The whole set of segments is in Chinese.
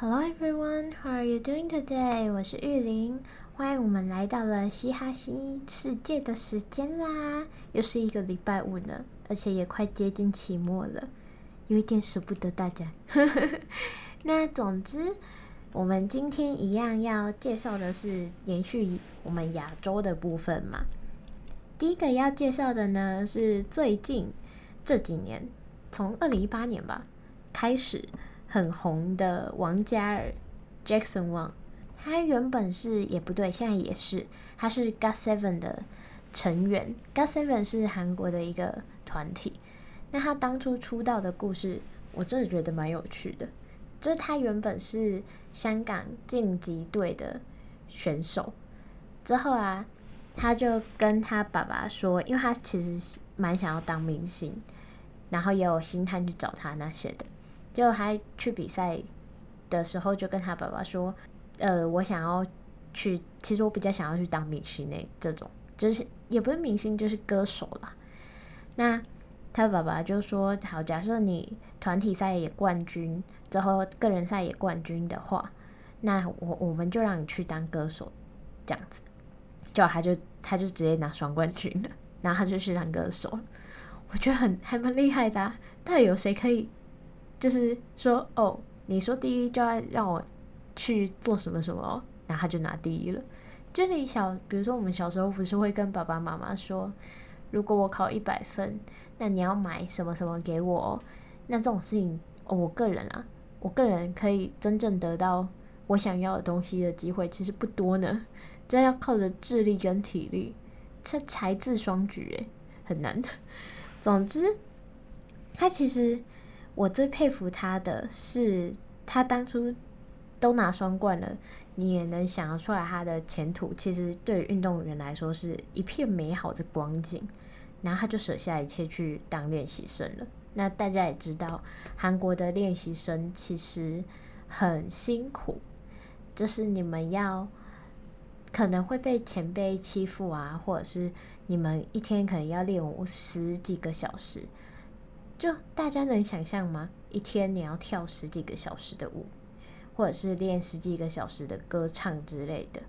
Hello everyone, how are you doing today? 我是玉玲，欢迎我们来到了嘻哈新世界的时间啦！又是一个礼拜五了，而且也快接近期末了，有一点舍不得大家。那总之，我们今天一样要介绍的是延续我们亚洲的部分嘛。第一个要介绍的呢，是最近这几年，从二零一八年吧开始。很红的王嘉尔，Jackson Wang，他原本是也不对，现在也是，他是 GOT7 的成员。GOT7 是韩国的一个团体。那他当初出道的故事，我真的觉得蛮有趣的。就是他原本是香港晋级队的选手，之后啊，他就跟他爸爸说，因为他其实蛮想要当明星，然后也有星探去找他那些的。就他去比赛的时候，就跟他爸爸说：“呃，我想要去，其实我比较想要去当明星诶，这种就是也不是明星，就是歌手啦。”那他爸爸就说：“好，假设你团体赛也冠军，之后个人赛也冠军的话，那我我们就让你去当歌手，这样子。”就他就他就直接拿双冠军了，然后他就去当歌手。我觉得很还蛮厉害的啊，到底有谁可以？就是说，哦，你说第一就要让我去做什么什么，然后他就拿第一了。就你小，比如说我们小时候不是会跟爸爸妈妈说，如果我考一百分，那你要买什么什么给我。那这种事情，我个人啊，我个人可以真正得到我想要的东西的机会其实不多呢。这要靠着智力跟体力，这才智双举诶，很难的。总之，他其实。我最佩服他的是，他当初都拿双冠了，你也能想得出来他的前途。其实对于运动员来说是一片美好的光景，然后他就舍下一切去当练习生了。那大家也知道，韩国的练习生其实很辛苦，就是你们要可能会被前辈欺负啊，或者是你们一天可能要练舞十几个小时。就大家能想象吗？一天你要跳十几个小时的舞，或者是练十几个小时的歌唱之类的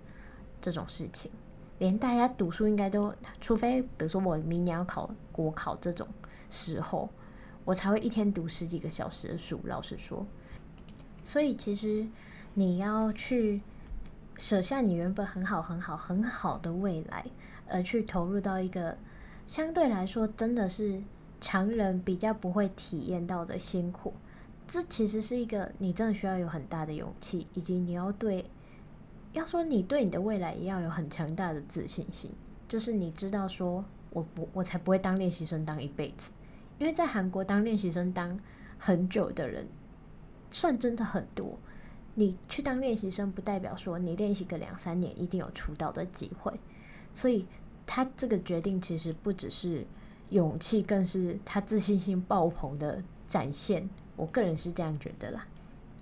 这种事情，连大家读书应该都，除非比如说我明年要考国考这种时候，我才会一天读十几个小时的书。老实说，所以其实你要去舍下你原本很好很好很好的未来，而去投入到一个相对来说真的是。常人比较不会体验到的辛苦，这其实是一个你真的需要有很大的勇气，以及你要对，要说你对你的未来也要有很强大的自信心，就是你知道说，我不，我才不会当练习生当一辈子，因为在韩国当练习生当很久的人，算真的很多。你去当练习生，不代表说你练习个两三年一定有出道的机会，所以他这个决定其实不只是。勇气更是他自信心爆棚的展现，我个人是这样觉得啦。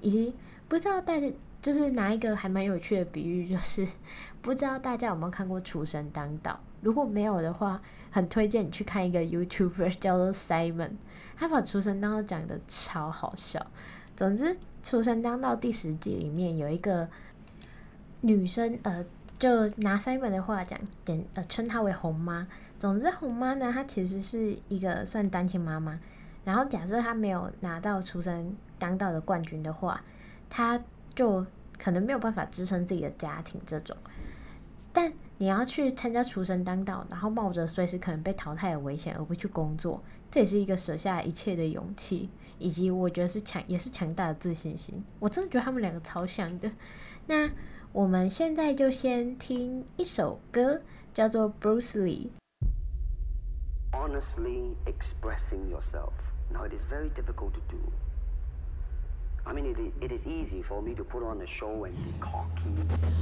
以及不知道大家就是拿一个还蛮有趣的比喻，就是 不知道大家有没有看过《厨神当道》？如果没有的话，很推荐你去看一个 YouTuber 叫做 Simon，他把《厨神当道》讲得超好笑。总之，《厨神当道》第十集里面有一个女生，呃，就拿 Simon 的话讲，简呃称她为红妈。总之，红妈呢，她其实是一个算单亲妈妈。然后，假设她没有拿到厨神当道的冠军的话，她就可能没有办法支撑自己的家庭。这种，但你要去参加厨神当道，然后冒着随时可能被淘汰的危险而不去工作，这也是一个舍下一切的勇气，以及我觉得是强，也是强大的自信心。我真的觉得他们两个超像的。那我们现在就先听一首歌，叫做《Bruce Lee》。Honestly expressing yourself. Now, it is very difficult to do. I mean, it is, it is easy for me to put on a show and be cocky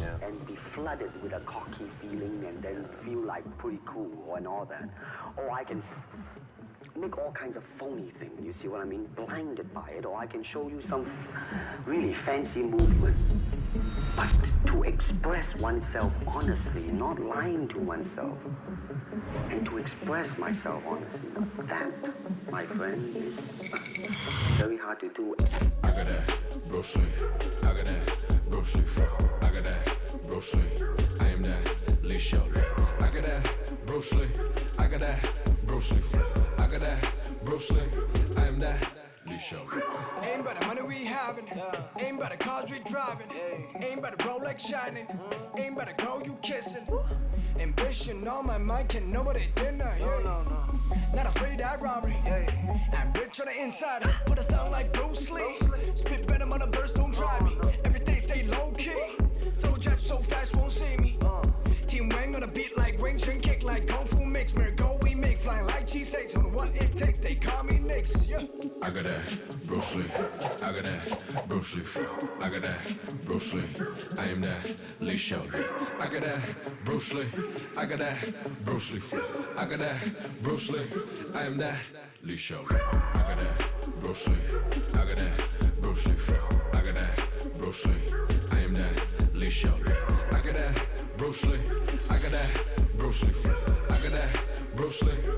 yeah. and be flooded with a cocky feeling and then feel like pretty cool and all that. Or I can make all kinds of phony things, you see what I mean? Blinded by it. Or I can show you some really fancy movement. But to express oneself honestly, not lying to oneself, and to express myself honestly, that, my friend, is very hard to do. I got that Bruce Lee. I got that Bruce Lee. I got that Bruce Lee. I am that Lee Showley. I got that Bruce Lee. I got that Bruce Lee. I got that Bruce Lee. I am that Lee Showley. Aim by the money we having. Aim by the cars we driving. Aim by the Rolex shining. Aim by the girl you kissing. Ambition on my mind, can nobody deny. Yeah. Not afraid of robbery. I'm rich on the inside. Put us down like Bruce Lee. Spit venom on the burst, don't try me. Everything stay low key. Throw jabs so fast, won't see me. Uh. Team Wang on a beat like Wing Chun, kick like Kung Fu mix. Go call me Knicks. Yeah. I got that Bruce Lee. I got that Bruce Lee. I got that Bruce Lee. I am that Lee Showley. I got that Bruce Lee. I got that Bruce Lee. I got that Bruce Lee. I am that Lee Showley. I got that Bruce Lee. I got that Bruce Lee. I got that Bruce Lee. I am that Lee Showley. I got that Bruce Lee. I got that Bruce Lee. I got that Bruce Lee.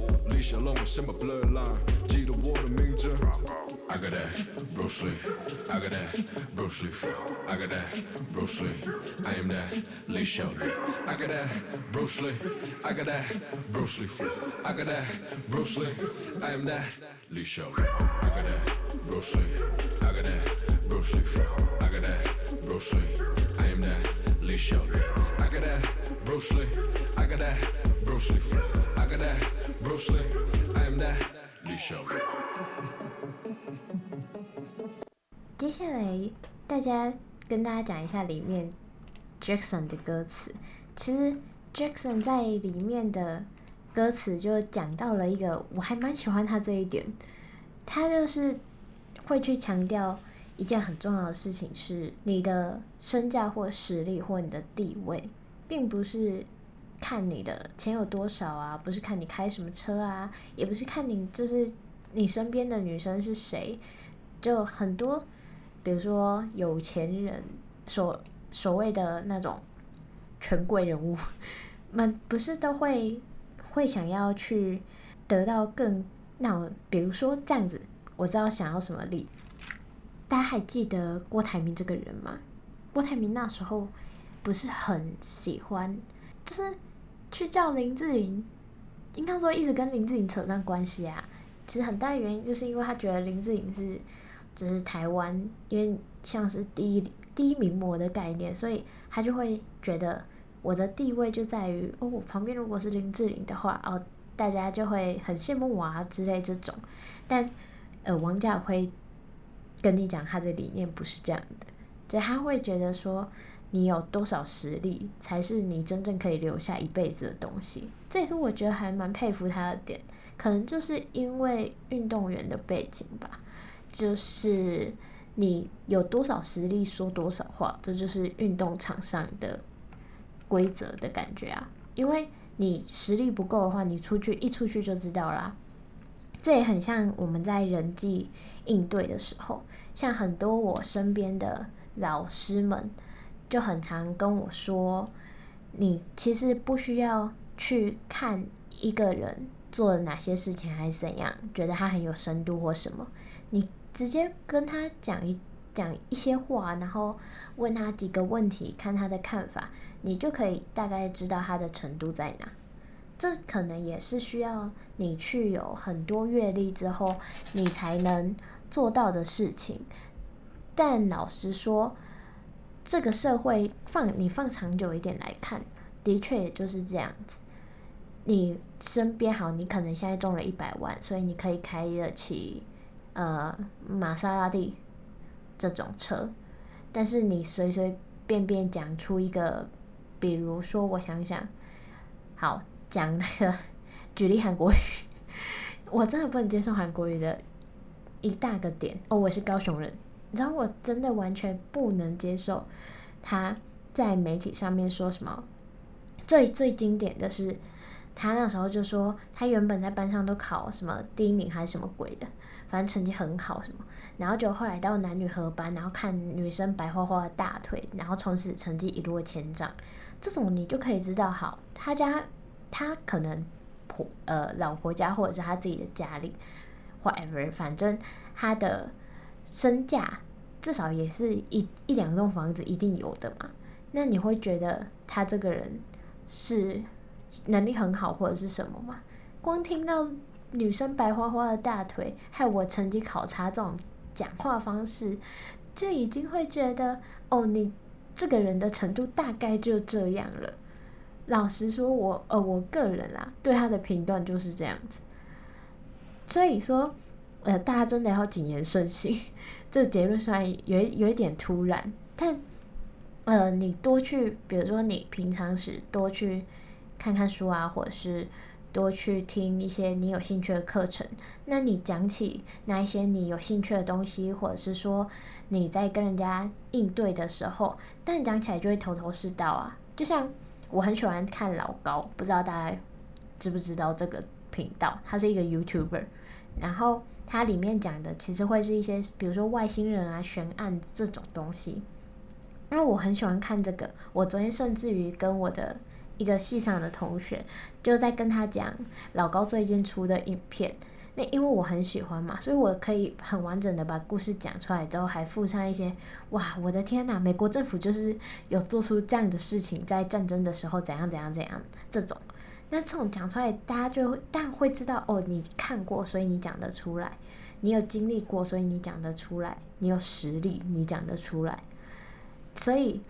李小龙是 my bloodline，记得我的名字。 I got that Bruce Lee. I got that Bruce Lee. I got that Bruce Lee. I am that Lee Showley. I got that Bruce Lee. I got that Bruce Lee. I got that Bruce Lee. I am that Lee Showley. I got that Bruce Lee. I got that Bruce Lee. I got that Bruce Lee. I am that Lee Showley. I got that Bruce Lee. I got that Bruce Lee. 接下来，大家跟大家讲一下里面 Jackson 的歌词。其实 Jackson 在里面的歌词就讲到了一个，我还蛮喜欢他这一点。他就是会去强调一件很重要的事情，是你的身价或实力或你的地位，并不是看你的钱有多少啊，不是看你开什么车啊，也不是看你就是你身边的女生是谁，就很多。比如说有钱人所所谓的那种权贵人物 们，不是都会会想要去得到更那，比如说这样子，我知道想要什么利。大家还记得郭台铭这个人吗？郭台铭那时候不是很喜欢，就是去叫林志玲，应该说一直跟林志玲扯上关系啊。其实很大的原因就是因为他觉得林志玲是。只是台湾，因为像是第一第一名模的概念，所以他就会觉得我的地位就在于哦，我旁边如果是林志玲的话，哦，大家就会很羡慕我啊之类这种。但呃，王家辉跟你讲他的理念不是这样的，就他会觉得说你有多少实力才是你真正可以留下一辈子的东西。这也是我觉得还蛮佩服他的点，可能就是因为运动员的背景吧。就是你有多少实力说多少话，这就是运动场上的规则的感觉啊。因为你实力不够的话，你出去一出去就知道啦。这也很像我们在人际应对的时候，像很多我身边的老师们就很常跟我说，你其实不需要去看一个人做了哪些事情还是怎样，觉得他很有深度或什么，你。直接跟他讲一讲一些话，然后问他几个问题，看他的看法，你就可以大概知道他的程度在哪。这可能也是需要你去有很多阅历之后，你才能做到的事情。但老实说，这个社会放你放长久一点来看，的确也就是这样子。你身边好，你可能现在中了一百万，所以你可以开得起。呃，玛莎拉蒂这种车，但是你随随便便讲出一个比如说，我想想，好讲那个 举例韩国语，我真的不能接受韩国语的一大个点哦。我是高雄人，你知道我真的完全不能接受他在媒体上面说什么。最最经典的是，他那时候就说他原本在班上都考什么第一名还是什么鬼的，反正成绩很好什么，然后就后来到男女合班，然后看女生白花花的大腿，然后从此成绩一落千丈。这种你就可以知道，好，他家他可能婆呃老婆家或者是他自己的家里，whatever，反正他的身价至少也是一一两栋房子一定有的嘛。那你会觉得他这个人是能力很好或者是什么吗？光听到女生白花花的大腿，害我成绩考差这种讲话方式，就已经会觉得哦你。这个人的程度大概就这样了。老实说我，呃，我个人啦，对他的评断就是这样子。所以说，呃，大家真的要谨言慎行。这结论虽然有有一点突然，但呃，你多去，比如说你平常时多去看看书啊，或者是。多去听一些你有兴趣的课程。那你讲起那一些你有兴趣的东西，或者是说你在跟人家应对的时候，但讲起来就会头头是道啊。就像我很喜欢看老高，不知道大家知不知道这个频道？他是一个 YouTuber，然后它里面讲的其实会是一些，比如说外星人啊、悬案这种东西。因为我很喜欢看这个，我昨天甚至于跟我的。一个系上的同学就在跟他讲老高最近出的影片，那因为我很喜欢嘛，所以我可以很完整的把故事讲出来，之后还附上一些哇，我的天呐，美国政府就是有做出这样的事情，在战争的时候怎样怎样怎样这种，那这种讲出来，大家就会但会知道哦，你看过，所以你讲得出来，你有经历过，所以你讲得出来，你有实力，你讲得出来，所以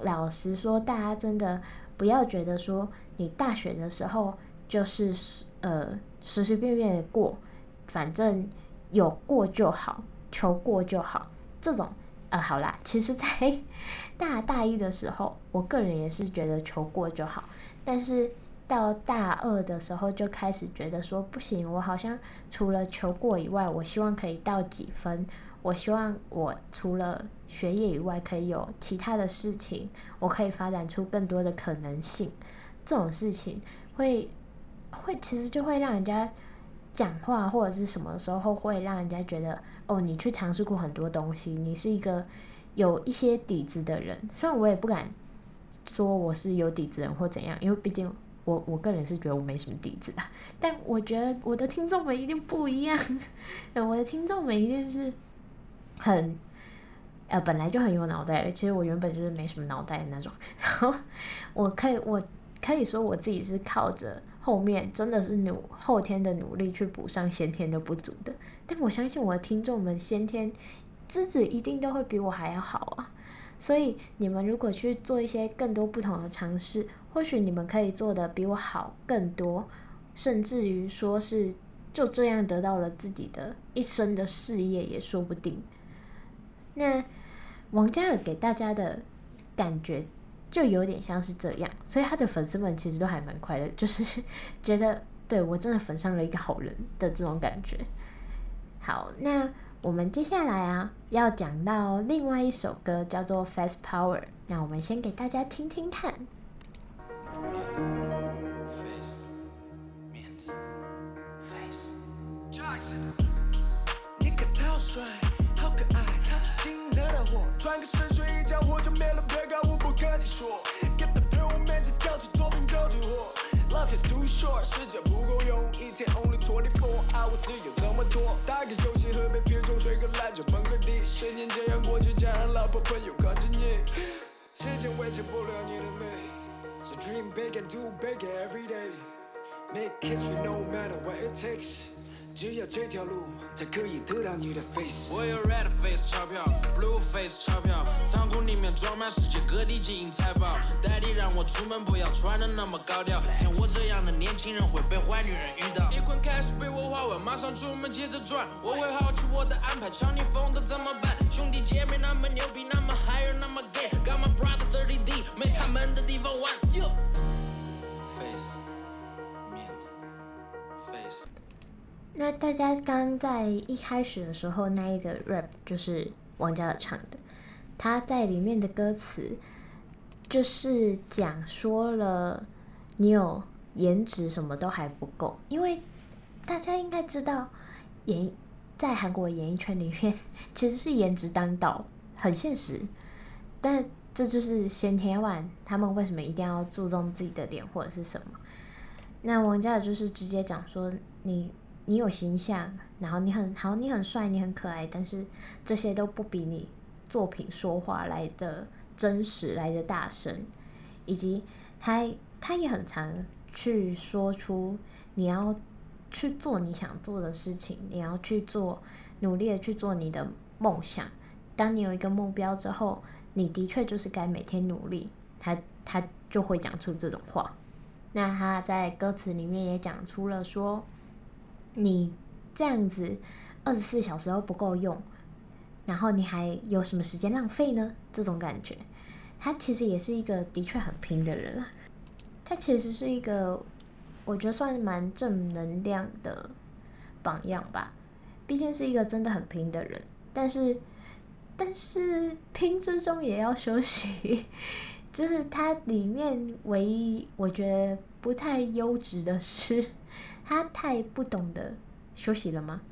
老实说，大家真的。不要觉得说你大学的时候就是呃随随便便的过，反正有过就好，求过就好。这种呃好啦，其实在大大一的时候，我个人也是觉得求过就好。但是到大二的时候就开始觉得说不行，我好像除了求过以外，我希望可以到几分。我希望我除了学业以外，可以有其他的事情，我可以发展出更多的可能性。这种事情会会其实就会让人家讲话或者是什么时候会让人家觉得哦，你去尝试过很多东西，你是一个有一些底子的人。虽然我也不敢说我是有底子人或怎样，因为毕竟我我个人是觉得我没什么底子的。但我觉得我的听众们一定不一样，我的听众们一定是。很，呃，本来就很有脑袋的。其实我原本就是没什么脑袋的那种。然后我可以，我可以说我自己是靠着后面真的是努后天的努力去补上先天的不足的。但我相信我的听众们先天资质一定都会比我还要好啊。所以你们如果去做一些更多不同的尝试，或许你们可以做的比我好更多，甚至于说是就这样得到了自己的一生的事业也说不定。那王嘉尔给大家的感觉就有点像是这样，所以他的粉丝们其实都还蛮快乐，就是 觉得对我真的粉上了一个好人的这种感觉。好，那我们接下来啊要讲到另外一首歌叫做《Fast Power》，那我们先给大家听听看。时间不够用，一天 only twenty four hours，只有这么多。打个游戏，喝杯啤酒，睡个懒觉，蹦个迪。时间这样过去，家人、老婆、朋友看着你。时间维持不了你的美 dream big and do big every day。Make history no matter what it takes。只有这条路才可以得到你的 face。我有 red face 钞票，blue face 钞票，仓库里面装满世界各地金银财宝。daddy 让我出门不要穿的那么高调，像我这样的年轻人会被坏女人遇到。一捆 cash 被我花完，马上出门接着赚。我会好奇我的安排，抢你风的怎么办？兄弟姐妹那么牛逼，那大家刚在一开始的时候那一个 rap 就是王嘉尔唱的，他在里面的歌词就是讲说了你有颜值什么都还不够，因为大家应该知道演在韩国演艺圈里面其实是颜值当道，很现实，但这就是先天万他们为什么一定要注重自己的脸或者是什么？那王嘉尔就是直接讲说你。你有形象，然后你很好，你很帅，你很可爱，但是这些都不比你作品说话来的真实，来的大声，以及他他也很常去说出你要去做你想做的事情，你要去做努力的去做你的梦想。当你有一个目标之后，你的确就是该每天努力。他他就会讲出这种话。那他在歌词里面也讲出了说。你这样子二十四小时都不够用，然后你还有什么时间浪费呢？这种感觉，他其实也是一个的确很拼的人啊。他其实是一个我觉得算是蛮正能量的榜样吧。毕竟是一个真的很拼的人，但是但是拼之中也要休息。就是他里面唯一我觉得不太优质的是。他太不懂得休息了吗？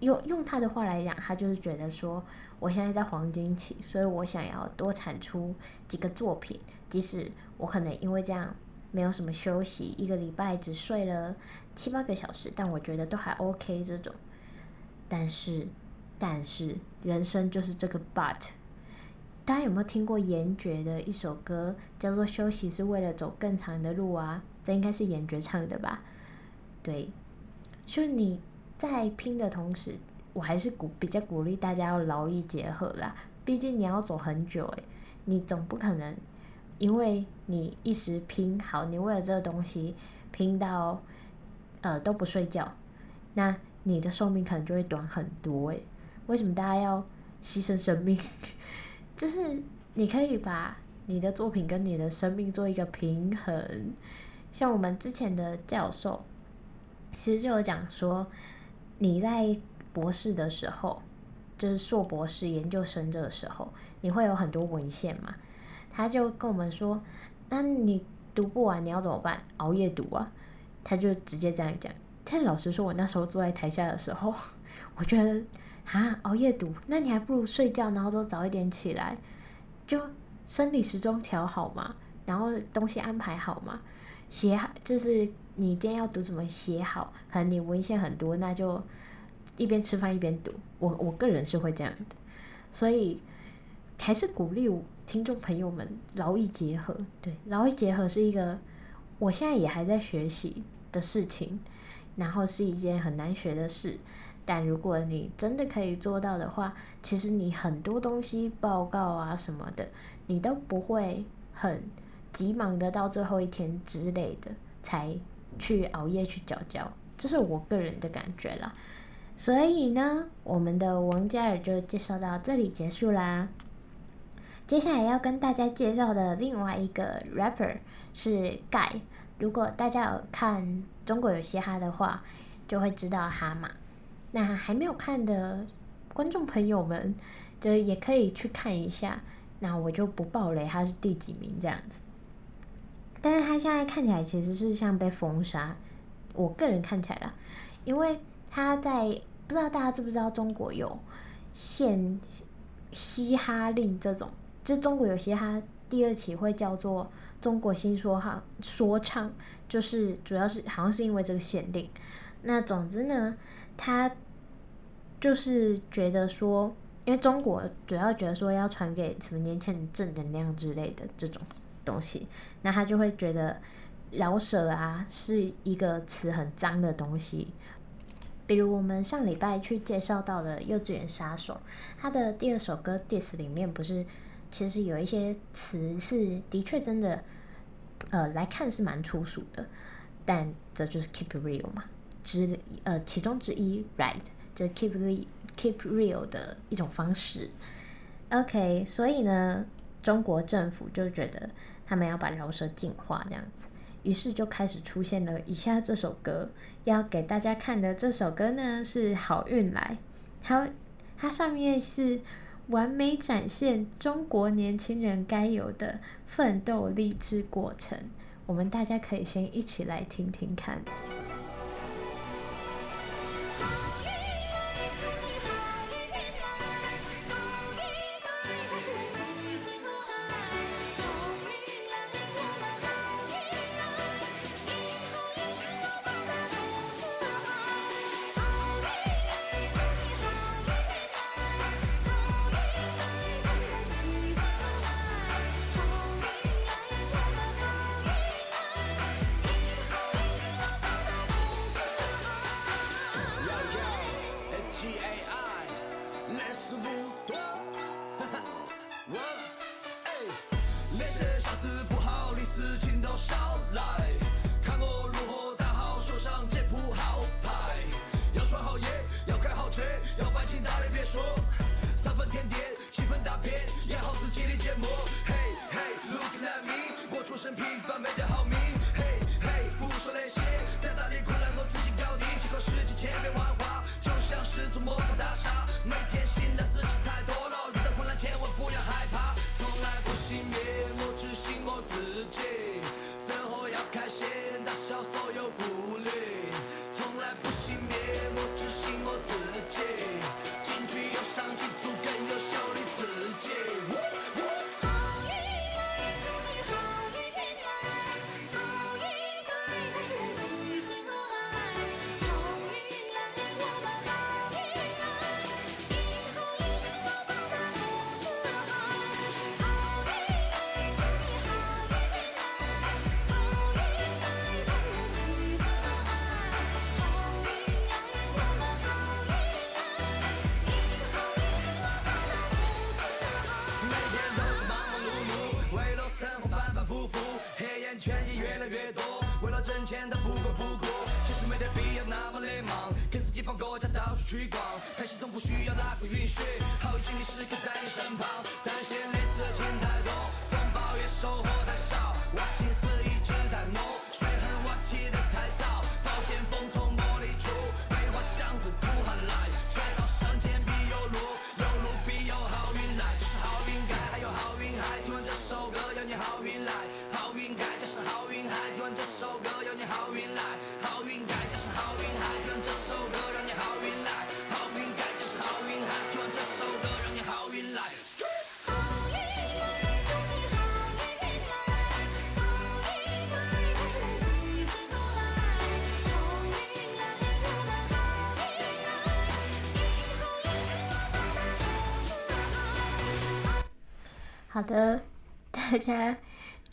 用用他的话来讲，他就是觉得说，我现在在黄金期，所以我想要多产出几个作品，即使我可能因为这样没有什么休息，一个礼拜只睡了七八个小时，但我觉得都还 OK 这种。但是，但是人生就是这个 but。大家有没有听过严爵的一首歌，叫做《休息是为了走更长的路》啊？这应该是严爵唱的吧？对，就是你在拼的同时，我还是鼓比较鼓励大家要劳逸结合啦。毕竟你要走很久诶，你总不可能因为你一时拼好，你为了这个东西拼到呃都不睡觉，那你的寿命可能就会短很多诶。为什么大家要牺牲生命？就是你可以把你的作品跟你的生命做一个平衡，像我们之前的教授。其实就有讲说，你在博士的时候，就是硕博士研究生这个时候，你会有很多文献嘛。他就跟我们说，那你读不完，你要怎么办？熬夜读啊。他就直接这样讲。但老实说，我那时候坐在台下的时候，我觉得啊，熬夜读，那你还不如睡觉，然后都早一点起来，就生理时钟调好嘛，然后东西安排好嘛，写好就是。你今天要读什么？写好，可能你文献很多，那就一边吃饭一边读。我我个人是会这样的，所以还是鼓励听众朋友们劳逸结合。对，劳逸结合是一个我现在也还在学习的事情，然后是一件很难学的事。但如果你真的可以做到的话，其实你很多东西报告啊什么的，你都不会很急忙的到最后一天之类的才。去熬夜去缴交，这是我个人的感觉啦。所以呢，我们的王嘉尔就介绍到这里结束啦。接下来要跟大家介绍的另外一个 rapper 是 Guy。如果大家有看中国有嘻哈的话，就会知道他嘛。那还没有看的观众朋友们，就也可以去看一下。那我就不爆雷，他是第几名这样子。但是他现在看起来其实是像被封杀，我个人看起来啦，因为他在不知道大家知不知道中国有限嘻哈令这种，就中国有嘻哈第二期会叫做中国新说哈说唱，就是主要是好像是因为这个限令。那总之呢，他就是觉得说，因为中国主要觉得说要传给什么年轻人正能量之类的这种。东西，那他就会觉得饶舌啊是一个词很脏的东西。比如我们上礼拜去介绍到的《幼稚园杀手》，他的第二首歌《Diss》里面不是其实有一些词是的确真的，呃，来看是蛮粗俗的，但这就是 keep real 嘛，之呃其中之一，right，这 keep keep real 的一种方式。OK，所以呢，中国政府就觉得。他们要把饶舌净化这样子，于是就开始出现了以下这首歌。要给大家看的这首歌呢，是《好运来》，它它上面是完美展现中国年轻人该有的奋斗励志过程。我们大家可以先一起来听听看。那些啥子不好的事情都少来看我如何打好手上这副好牌要穿好衣要开好车要办进大的别墅三分天定七分打拼演好自己的节目嘿嘿 look at me 我出身平凡没得好命嘿嘿不说那些再大的困难我自己搞定这个世界千变万化就像是座魔法大厦每天挣钱他不过不顾，其实没得必要那么的忙。给自己放个假，到处去逛，开心总不需要那个允许，好运经历时刻在你身旁，但嫌累死的钱太多，总抱怨收获太少，我心思一直在弄，水很晚起得太早，暴剑锋从玻璃出，梅花香自苦寒来，柴刀上剑必有路，有路必有好运来，这是好运该，还有好运还，听完这首歌要你好运来，好运该，这是好运还，听完这首歌要你好运来，好运该，这是好运还，听完这首歌让你好运来。好的，大家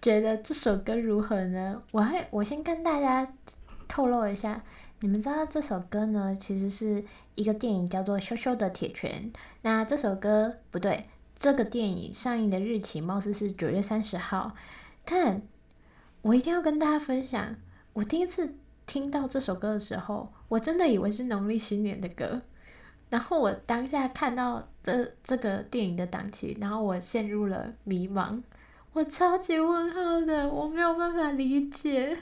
觉得这首歌如何呢？我还我先跟大家透露一下，你们知道这首歌呢，其实是一个电影叫做《羞羞的铁拳》。那这首歌不对，这个电影上映的日期貌似是九月三十号。但我一定要跟大家分享，我第一次听到这首歌的时候，我真的以为是农历新年的歌。然后我当下看到这这个电影的档期，然后我陷入了迷茫，我超级问号的，我没有办法理解。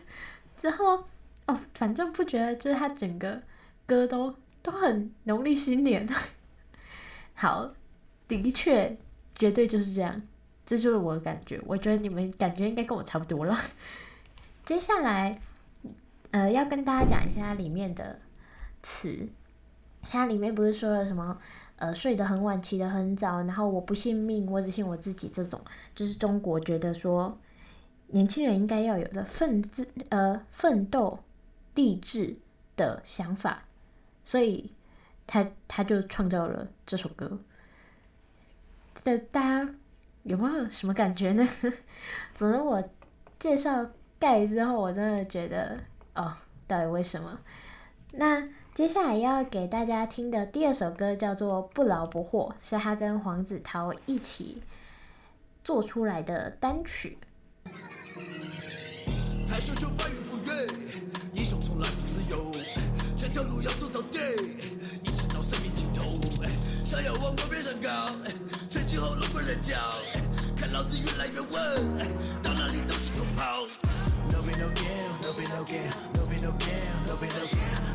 之后哦，反正不觉得，就是他整个歌都都很农历新年。好，的确，绝对就是这样，这就是我的感觉。我觉得你们感觉应该跟我差不多了。接下来，呃，要跟大家讲一下里面的词。它里面不是说了什么？呃，睡得很晚，起得很早，然后我不信命，我只信我自己。这种就是中国觉得说，年轻人应该要有的奋志呃奋斗励志的想法，所以他他就创造了这首歌。这大家有没有什么感觉呢？总之我介绍盖之后，我真的觉得哦，到底为什么？那。接下来要给大家听的第二首歌叫做《不劳不获》，是他跟黄子韬一起做出来的单曲。抬手就翻云覆月，英雄从来不自由，这条路要走到底，一直到生命尽头。想要往我边上高，吹起喉咙不能叫，看老子越来越稳，到哪里都是勇跑。No way no no game, no pain no gain, no pain no gain,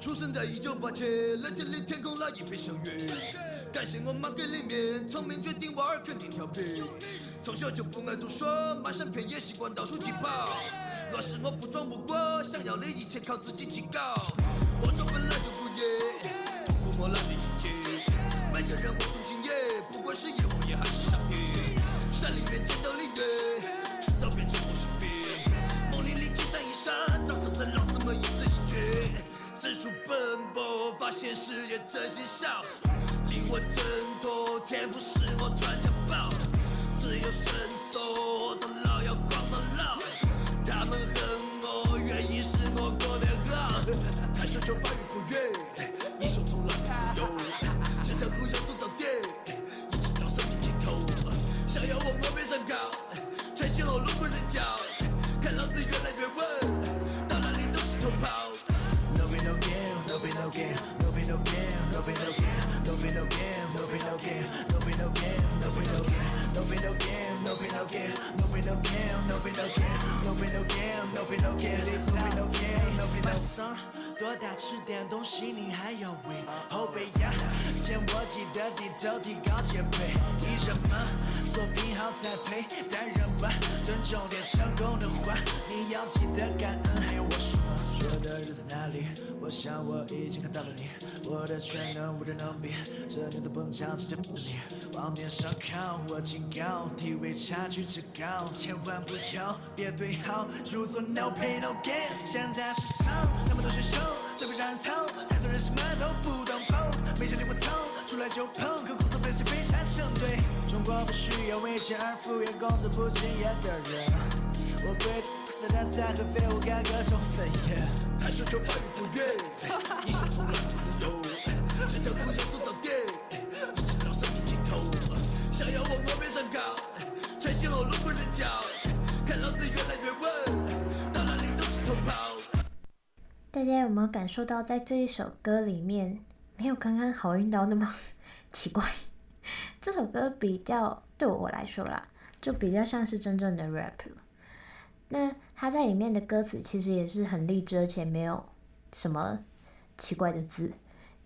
出生在一九八七，冷天里天空那一片祥云，感谢我妈给里面，聪明决定娃儿肯定调皮，从小就不爱读书，满山遍野习惯到处疾跑。那是我不装不过，想要的一切靠自己去搞。我这本来就不野，痛苦我懒得去接。发现实也真心笑。灵魂挣脱，天赋使我穿家宝，自由伸缩，到老要狂到老。他们恨我，原因是我过得好。太奢求发育富裕，多大吃点东西你还要喂后背呀？见我记得低头提高戒备，艺人们作品好才配，但人吧尊重点成功的话，你要记得感恩还有我什么？觉得人在哪里？我想我已经看到了你，我的全能无人能比，这年头蹦墙直接不你，往面上靠，我警告，地位差距之高，千万不要别对号入座，No pain no gain，现在市场那么多选手，随便让人操，太多人什么都不懂碰，没想令我操，出来就碰，可公司分析非常相对，中国不需要为钱而敷衍，公司不敬业的人，我跪在那才和废物干个手分野，太奢求发育富裕，英雄从来不自由，这条路要走到底，一直到生命尽头，想要往我边上靠，吹起喉咙不能叫，看老子越来越稳，到哪里都是偷跑。大家有没有感受到，在这一首歌里面，没有刚刚好运到那么奇怪？这首歌比较对我来说啦，就比较像是真正的 rap 了。那他在里面的歌词其实也是很励志，而且没有什么奇怪的字。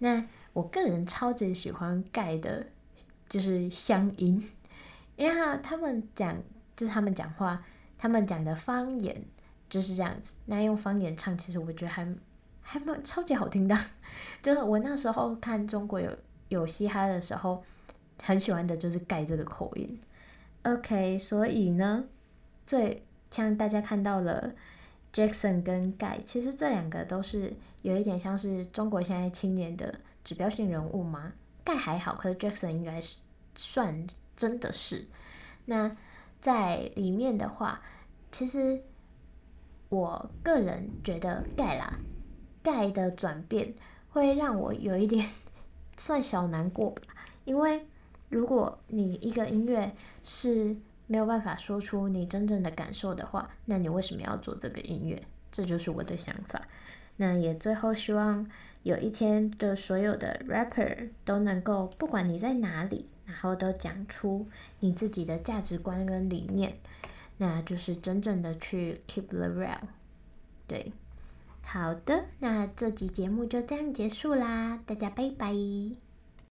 那我个人超级喜欢盖的，就是乡音，因为他们讲就是他们讲话，他们讲的方言。就是这样子，那用方言唱，其实我觉得还还蛮超级好听的。就是我那时候看中国有有嘻哈的时候，很喜欢的就是盖这个口音。OK，所以呢，最像大家看到了 Jackson 跟盖，其实这两个都是有一点像是中国现在青年的指标性人物嘛。盖还好，可是 Jackson 应该是算真的是。那在里面的话，其实。我个人觉得盖啦，盖的转变会让我有一点算小难过吧，因为如果你一个音乐是没有办法说出你真正的感受的话，那你为什么要做这个音乐？这就是我的想法。那也最后希望有一天的所有的 rapper 都能够，不管你在哪里，然后都讲出你自己的价值观跟理念。那就是真正的去 keep the real，对，好的，那这集节目就这样结束啦，大家拜拜。